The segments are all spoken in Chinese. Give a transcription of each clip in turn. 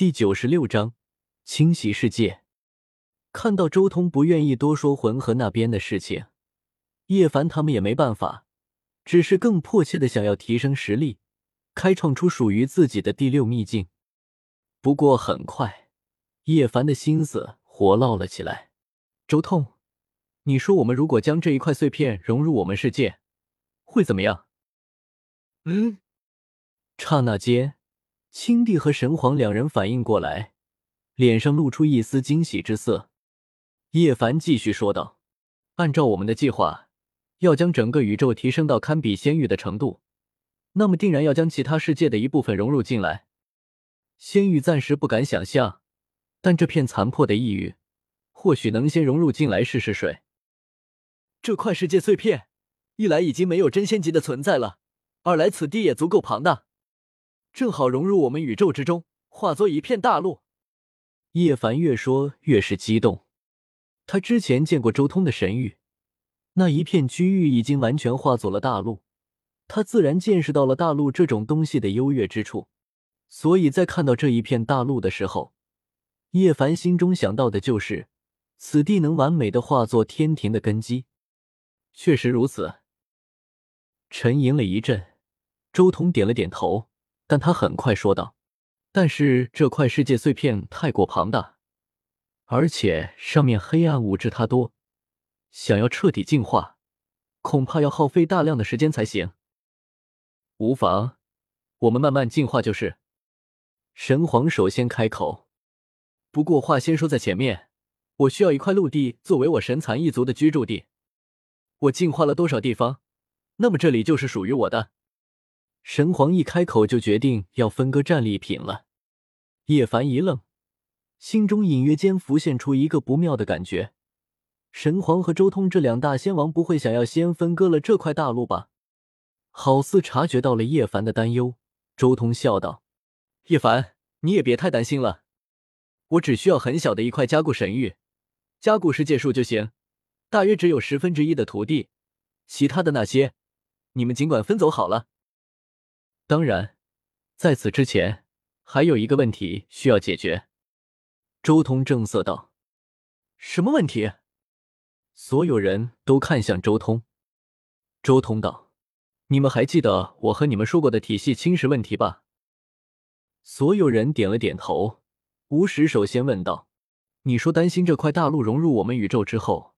第九十六章清洗世界。看到周通不愿意多说魂河那边的事情，叶凡他们也没办法，只是更迫切的想要提升实力，开创出属于自己的第六秘境。不过很快，叶凡的心思活络了起来。周通，你说我们如果将这一块碎片融入我们世界，会怎么样？嗯。刹那间。青帝和神皇两人反应过来，脸上露出一丝惊喜之色。叶凡继续说道：“按照我们的计划，要将整个宇宙提升到堪比仙域的程度，那么定然要将其他世界的一部分融入进来。仙域暂时不敢想象，但这片残破的异域，或许能先融入进来试试水。这块世界碎片，一来已经没有真仙级的存在了，二来此地也足够庞大。”正好融入我们宇宙之中，化作一片大陆。叶凡越说越是激动。他之前见过周通的神域，那一片区域已经完全化作了大陆，他自然见识到了大陆这种东西的优越之处。所以在看到这一片大陆的时候，叶凡心中想到的就是此地能完美的化作天庭的根基。确实如此。沉吟了一阵，周通点了点头。但他很快说道：“但是这块世界碎片太过庞大，而且上面黑暗物质它多，想要彻底净化，恐怕要耗费大量的时间才行。无妨，我们慢慢进化就是。”神皇首先开口。不过话先说在前面，我需要一块陆地作为我神蚕一族的居住地。我进化了多少地方，那么这里就是属于我的。神皇一开口就决定要分割战利品了，叶凡一愣，心中隐约间浮现出一个不妙的感觉：神皇和周通这两大仙王不会想要先分割了这块大陆吧？好似察觉到了叶凡的担忧，周通笑道：“叶凡，你也别太担心了，我只需要很小的一块加固神域，加固世界树就行，大约只有十分之一的土地，其他的那些，你们尽管分走好了。”当然，在此之前，还有一个问题需要解决。周通正色道：“什么问题？”所有人都看向周通。周通道：“你们还记得我和你们说过的体系侵蚀问题吧？”所有人点了点头。吴石首先问道：“你说担心这块大陆融入我们宇宙之后，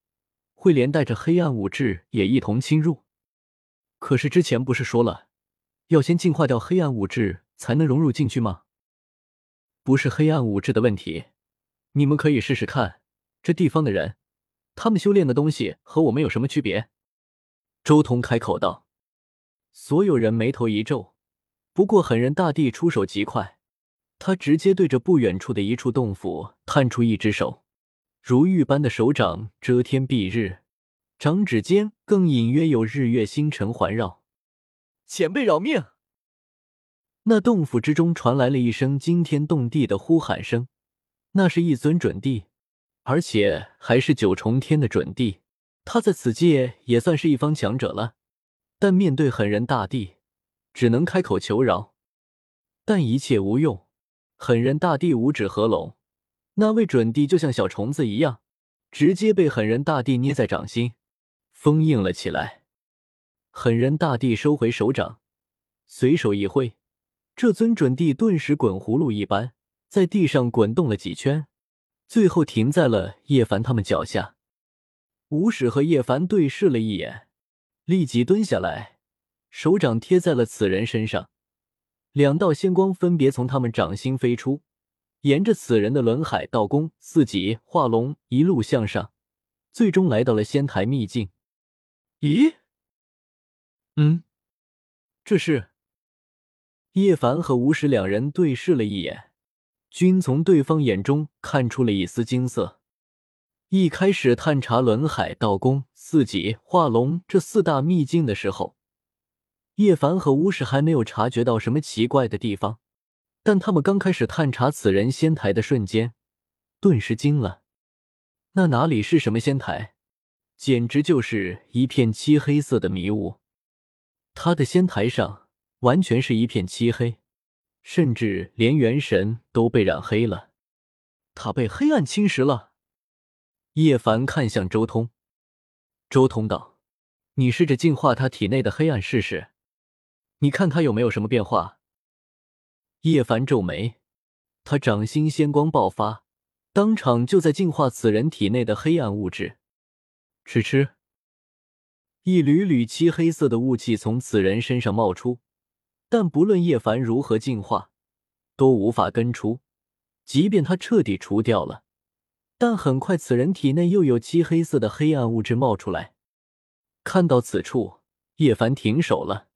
会连带着黑暗物质也一同侵入？可是之前不是说了？”要先净化掉黑暗物质，才能融入进去吗？不是黑暗物质的问题，你们可以试试看。这地方的人，他们修炼的东西和我们有什么区别？周通开口道。所有人眉头一皱，不过狠人大帝出手极快，他直接对着不远处的一处洞府探出一只手，如玉般的手掌遮天蔽日，掌指间更隐约有日月星辰环绕。前辈饶命！那洞府之中传来了一声惊天动地的呼喊声，那是一尊准帝，而且还是九重天的准帝。他在此界也算是一方强者了，但面对狠人大帝，只能开口求饶，但一切无用。狠人大帝五指合拢，那位准帝就像小虫子一样，直接被狠人大帝捏在掌心，封印了起来。狠人大帝收回手掌，随手一挥，这尊准帝顿时滚葫芦一般，在地上滚动了几圈，最后停在了叶凡他们脚下。吴使和叶凡对视了一眼，立即蹲下来，手掌贴在了此人身上，两道仙光分别从他们掌心飞出，沿着此人的轮海、道宫、四级、化龙一路向上，最终来到了仙台秘境。咦？嗯，这是叶凡和吴石两人对视了一眼，均从对方眼中看出了一丝惊色。一开始探查轮海、道宫、四级、化龙这四大秘境的时候，叶凡和吴石还没有察觉到什么奇怪的地方，但他们刚开始探查此人仙台的瞬间，顿时惊了。那哪里是什么仙台，简直就是一片漆黑色的迷雾。他的仙台上完全是一片漆黑，甚至连元神都被染黑了。他被黑暗侵蚀了。叶凡看向周通，周通道：“你试着净化他体内的黑暗试试，你看他有没有什么变化。”叶凡皱眉，他掌心仙光爆发，当场就在净化此人体内的黑暗物质。吃吃，一缕缕漆黑色的雾气从此人身上冒出，但不论叶凡如何净化，都无法根除。即便他彻底除掉了。但很快，此人体内又有漆黑色的黑暗物质冒出来。看到此处，叶凡停手了，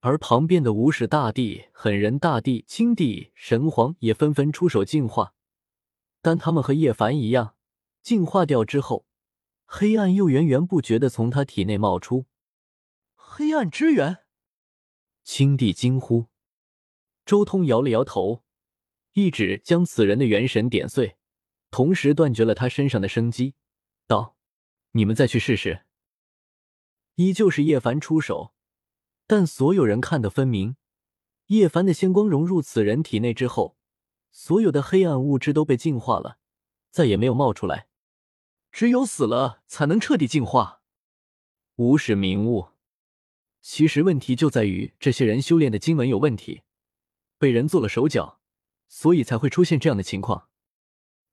而旁边的无始大帝、狠人大帝、青帝、神皇也纷纷出手净化。但他们和叶凡一样，净化掉之后，黑暗又源源不绝的从他体内冒出。黑暗之源！青帝惊呼。周通摇了摇头，一指将此人的元神点碎。同时断绝了他身上的生机，道：“你们再去试试。”依旧是叶凡出手，但所有人看得分明，叶凡的仙光融入此人体内之后，所有的黑暗物质都被净化了，再也没有冒出来。只有死了才能彻底净化。无始明悟。其实问题就在于这些人修炼的经文有问题，被人做了手脚，所以才会出现这样的情况。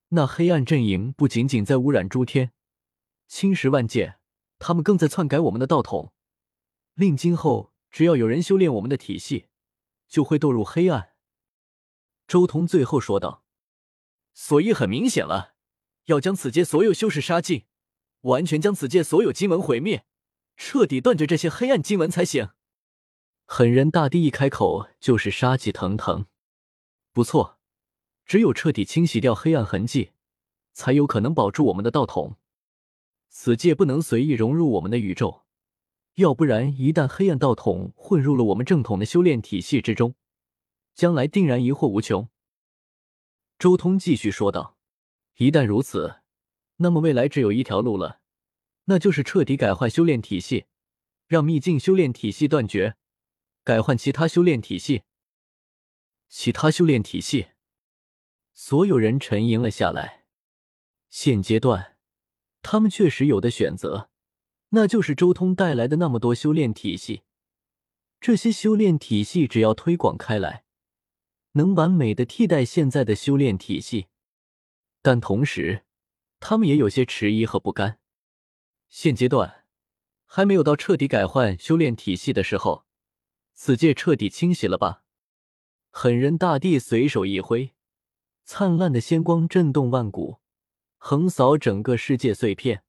那黑暗阵营不仅仅在污染诸天、侵蚀万界，他们更在篡改我们的道统，令今后只要有人修炼我们的体系，就会堕入黑暗。周通最后说道：“所以很明显了，要将此界所有修士杀尽，完全将此界所有经文毁灭，彻底断绝这些黑暗经文才行。”狠人大帝一开口就是杀气腾腾，不错。只有彻底清洗掉黑暗痕迹，才有可能保住我们的道统。此界不能随意融入我们的宇宙，要不然一旦黑暗道统混入了我们正统的修炼体系之中，将来定然疑惑无穷。周通继续说道：“一旦如此，那么未来只有一条路了，那就是彻底改换修炼体系，让秘境修炼体系断绝，改换其他修炼体系。其他修炼体系。”所有人沉吟了下来。现阶段，他们确实有的选择，那就是周通带来的那么多修炼体系。这些修炼体系只要推广开来，能完美的替代现在的修炼体系。但同时，他们也有些迟疑和不甘。现阶段还没有到彻底改换修炼体系的时候。此界彻底清洗了吧？狠人大帝随手一挥。灿烂的仙光震动万古，横扫整个世界碎片。